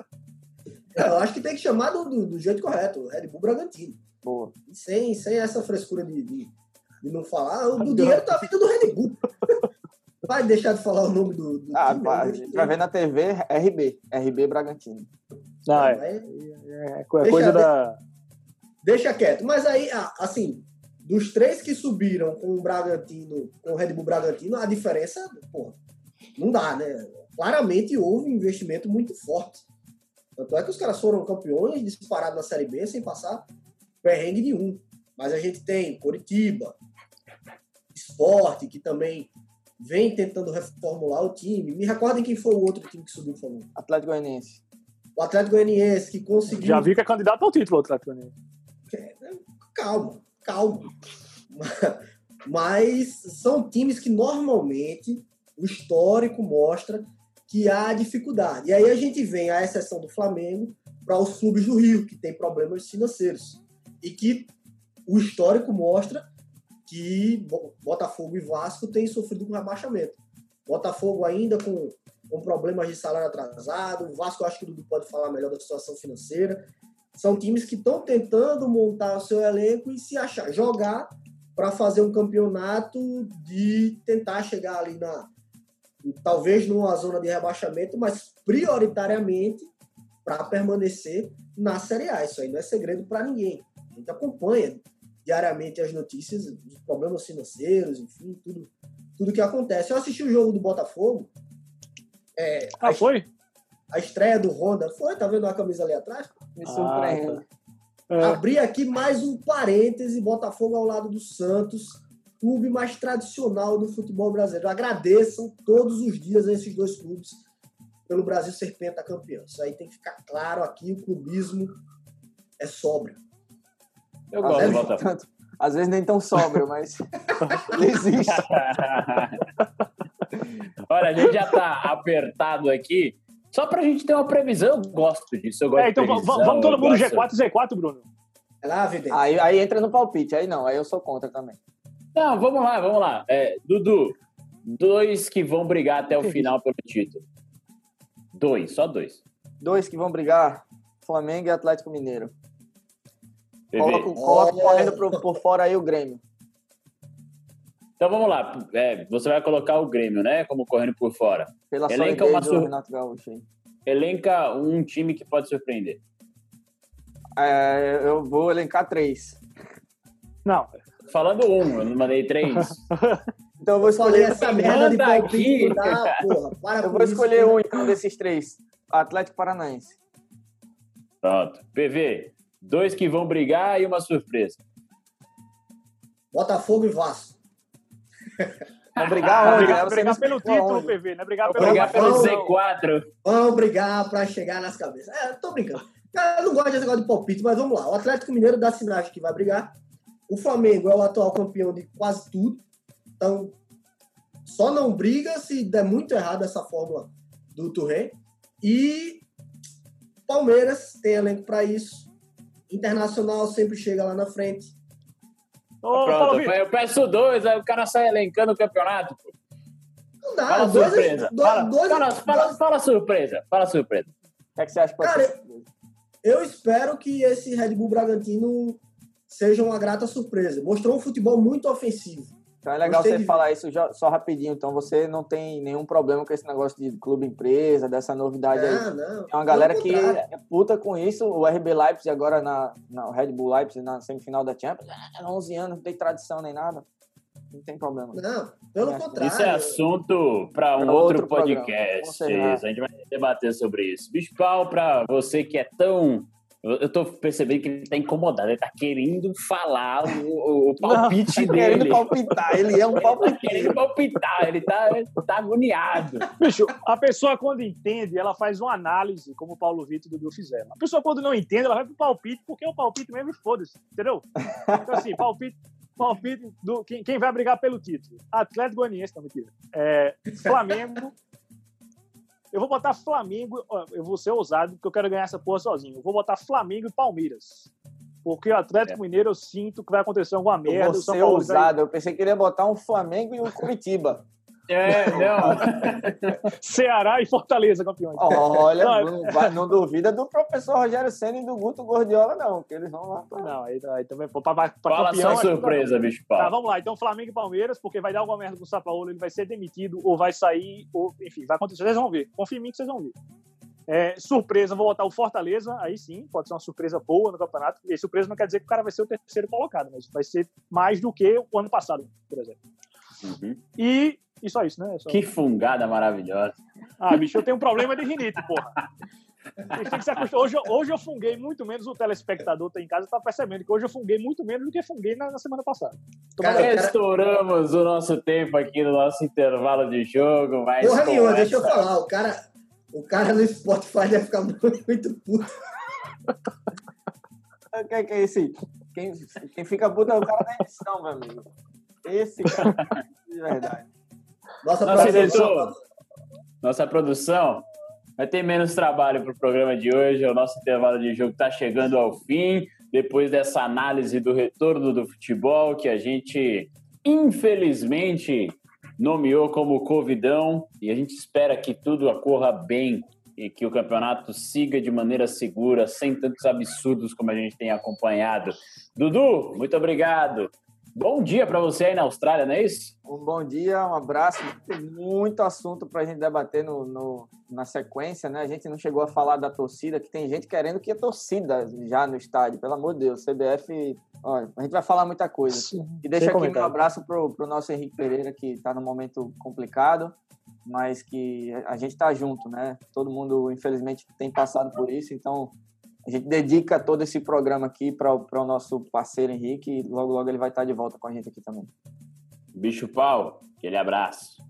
eu acho que tem que chamar do, do, do jeito correto, Red Bull Bragantino. Boa. E sem, sem essa frescura de, de, de não falar, o do dinheiro tá vindo do Red Bull. Vai deixar de falar o nome do, do Ah, time, pá, né? a gente vai ver na TV, RB. RB Bragantino. Não, é, Vai- é, é coisa da. Deixa quieto. Mas aí, ah, assim, dos três que subiram com o Bragantino, com o Red Bull Bragantino, a diferença, porra, não dá, né? Claramente houve um investimento muito forte. Tanto é que os caras foram campeões disparados na Série B sem passar perrengue nenhum. Mas a gente tem Coritiba, Esporte, que também vem tentando reformular o time. Me recordem quem foi o outro time que subiu, favor. Atlético Goianiense. O Atlético Goianiense, que conseguiu... Já vi que é candidato ao título, o Atlético Goianiense. É, calma, calma. Mas são times que normalmente o histórico mostra que há dificuldade. E aí a gente vem, à exceção do Flamengo, para os clubes do Rio, que tem problemas financeiros. E que o histórico mostra que Botafogo e Vasco têm sofrido com rebaixamento. Botafogo ainda com, com problemas de salário atrasado, o Vasco acho que o Dudu pode falar melhor da situação financeira. São times que estão tentando montar o seu elenco e se achar, jogar para fazer um campeonato de tentar chegar ali na talvez numa zona de rebaixamento, mas prioritariamente para permanecer na Série A. Isso aí não é segredo para ninguém. A gente acompanha diariamente as notícias dos problemas financeiros, enfim, tudo, tudo que acontece. Eu assisti o jogo do Botafogo. É, ah, a, foi? A estreia do Honda. Foi, tá vendo a camisa ali atrás? Me surpreende. Ah, é. Abri aqui mais um parêntese, Botafogo ao lado do Santos, clube mais tradicional do futebol brasileiro. Agradeçam todos os dias a esses dois clubes pelo Brasil ser pentacampeão. Isso aí tem que ficar claro aqui, o clubismo é sóbrio. Eu gosto do Botafogo. Tanto, às vezes nem tão sóbrio, mas existe. Olha, a gente já está apertado aqui. Só para a gente ter uma previsão, eu gosto disso. Eu gosto é, então previsão, vamos todo mundo G4 Z4, Bruno. É lá, aí, aí entra no palpite, aí não, aí eu sou contra também. Não, vamos lá, vamos lá. É, Dudu, dois que vão brigar até o final pelo título. Dois, só dois. Dois que vão brigar, Flamengo e Atlético Mineiro. Coloca, coloca correndo por, por fora aí o Grêmio. Então vamos lá. É, você vai colocar o Grêmio, né? Como correndo por fora. Pela Elenca uma sur... Renato Gaúcho. Elenca um time que pode surpreender. É, eu vou elencar três. Não. Falando um, eu não mandei três. então eu vou escolher essa merda de palpite. Tá, porra, eu vou escolher um então desses três. Atlético Paranaense. Pronto. PV, Dois que vão brigar e uma surpresa. Botafogo e Vasco. Vão brigar onde? Brigar, brigar pelo título, onde? PV, não é brigar pelo, brigar pelo Z4. Vão brigar para chegar nas cabeças. É, tô brincando. Eu não gosto desse negócio de palpite, mas vamos lá. O Atlético Mineiro dá sinais que vai brigar. O Flamengo é o atual campeão de quase tudo. Então, só não briga se der muito errado essa fórmula do Turré. E Palmeiras tem elenco para isso. Internacional sempre chega lá na frente. Ô, Pronto, eu peço dois, aí o cara sai elencando o campeonato. Não dá, fala dois, surpresa. Dois, fala, dois, fala, dois, fala, fala, surpresa. Fala surpresa. O que, é que você acha que cara, ser? Eu espero que esse Red Bull Bragantino seja uma grata surpresa. Mostrou um futebol muito ofensivo. Então é legal Gostei você de... falar isso já, só rapidinho. Então você não tem nenhum problema com esse negócio de clube empresa, dessa novidade não, aí. Não, Tem uma galera que é puta com isso. O RB Leipzig agora na, na o Red Bull Leipzig na semifinal da Champions. É 11 anos, não tem tradição nem nada. Não tem problema. Não, pelo contrário. Isso é assunto para um outro, outro podcast. Isso, a gente vai debater sobre isso. Bicho pau para você que é tão eu tô percebendo que ele tá incomodado, ele tá querendo falar o, o palpite não, dele. Querendo palpitar, ele é um palpite. Tá querendo palpitar, ele tá, tá agoniado. Bicho, a pessoa quando entende, ela faz uma análise, como o Paulo Vitor e o Dudu fizeram. A pessoa quando não entende, ela vai pro palpite, porque é o palpite mesmo e foda-se, entendeu? Então assim, palpite, palpite do quem, quem vai brigar pelo título. Atlético Goianiense, não, mentira. É, Flamengo, eu vou botar Flamengo, eu vou ser ousado, porque eu quero ganhar essa porra sozinho. Eu vou botar Flamengo e Palmeiras. Porque o Atlético é. Mineiro eu sinto que vai acontecer alguma merda. Eu vou ser ousado. Vai... Eu pensei que ele ia botar um Flamengo e um Curitiba. É, não. Ceará e Fortaleza, campeões. Olha, não, não, duvida do professor Rogério Senna e do Guto Gordiola, não, que eles vão lá. Pra... Não, aí, aí também, pra, pra, pra Fala campeão. Só surpresa, bicho. Tá, vamos lá. Então, Flamengo e Palmeiras, porque vai dar alguma merda com o Sapaolo, ele vai ser demitido, ou vai sair, ou, enfim, vai acontecer. Vocês vão ver. Confia em mim que vocês vão ver. É, surpresa, vou botar o Fortaleza, aí sim, pode ser uma surpresa boa no campeonato. E surpresa não quer dizer que o cara vai ser o terceiro colocado, mas vai ser mais do que o ano passado, por exemplo. Uhum. E, e só isso, né? Só... Que fungada maravilhosa. Ah, bicho, eu tenho um problema de rinite, porra. Hoje, hoje eu funguei muito menos, o telespectador tá em casa tá percebendo que hoje eu funguei muito menos do que funguei na, na semana passada. Cara, cara, estouramos o nosso tempo aqui no nosso intervalo de jogo. Mas Porra nenhuma, deixa eu falar. O cara, o cara no Spotify deve ficar muito puto. Quem que é esse? Quem, quem fica puto é o cara da edição, meu amigo. Esse cara, de verdade. Nossa, Nossa produção, nossa produção vai ter menos trabalho para o programa de hoje. O nosso intervalo de jogo está chegando ao fim. Depois dessa análise do retorno do futebol, que a gente, infelizmente, nomeou como Covidão. E a gente espera que tudo ocorra bem e que o campeonato siga de maneira segura, sem tantos absurdos como a gente tem acompanhado. Dudu, muito obrigado. Bom dia para você aí na Austrália, não é isso? Um bom dia, um abraço. Tem muito assunto para a gente debater no, no, na sequência, né? A gente não chegou a falar da torcida, que tem gente querendo que a torcida já no estádio. Pelo amor de Deus, CBF, olha, a gente vai falar muita coisa. Sim, e deixa aqui comentário. meu abraço para o nosso Henrique Pereira, que está num momento complicado, mas que a gente está junto, né? Todo mundo, infelizmente, tem passado por isso, então a gente dedica todo esse programa aqui para o nosso parceiro Henrique e logo, logo ele vai estar de volta com a gente aqui também. Bicho Pau, aquele abraço.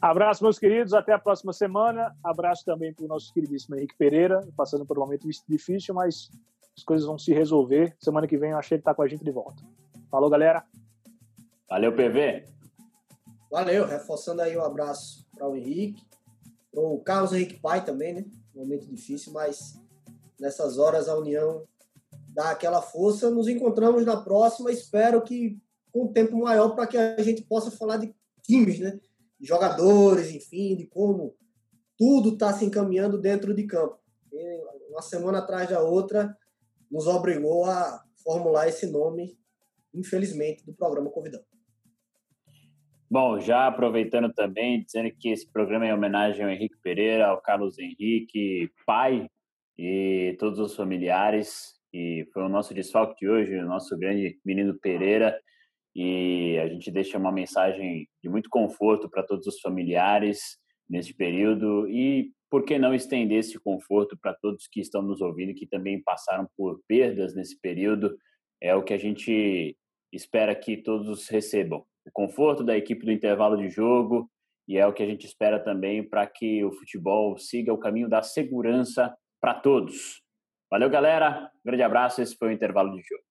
Abraço, meus queridos. Até a próxima semana. Abraço também para o nosso queridíssimo Henrique Pereira, passando por um momento difícil, mas as coisas vão se resolver. Semana que vem eu achei que está com a gente de volta. Falou, galera. Valeu, PV. Valeu. Reforçando aí um abraço para o Henrique, para o Carlos Henrique Pai também, né? Momento difícil, mas nessas horas a União dá aquela força. Nos encontramos na próxima. Espero que com um tempo maior para que a gente possa falar de times, né? De jogadores, enfim, de como tudo está se encaminhando dentro de campo. E uma semana atrás da outra nos obrigou a formular esse nome, infelizmente, do programa Convidão. Bom, já aproveitando também, dizendo que esse programa é em homenagem ao Henrique Pereira, ao Carlos Henrique, pai e todos os familiares. E foi o nosso desfalque de hoje, o nosso grande menino Pereira. E a gente deixa uma mensagem de muito conforto para todos os familiares neste período e por que não estender esse conforto para todos que estão nos ouvindo que também passaram por perdas nesse período? É o que a gente espera que todos recebam. O conforto da equipe do intervalo de jogo e é o que a gente espera também para que o futebol siga o caminho da segurança para todos. Valeu, galera. grande abraço. Esse foi o intervalo de jogo.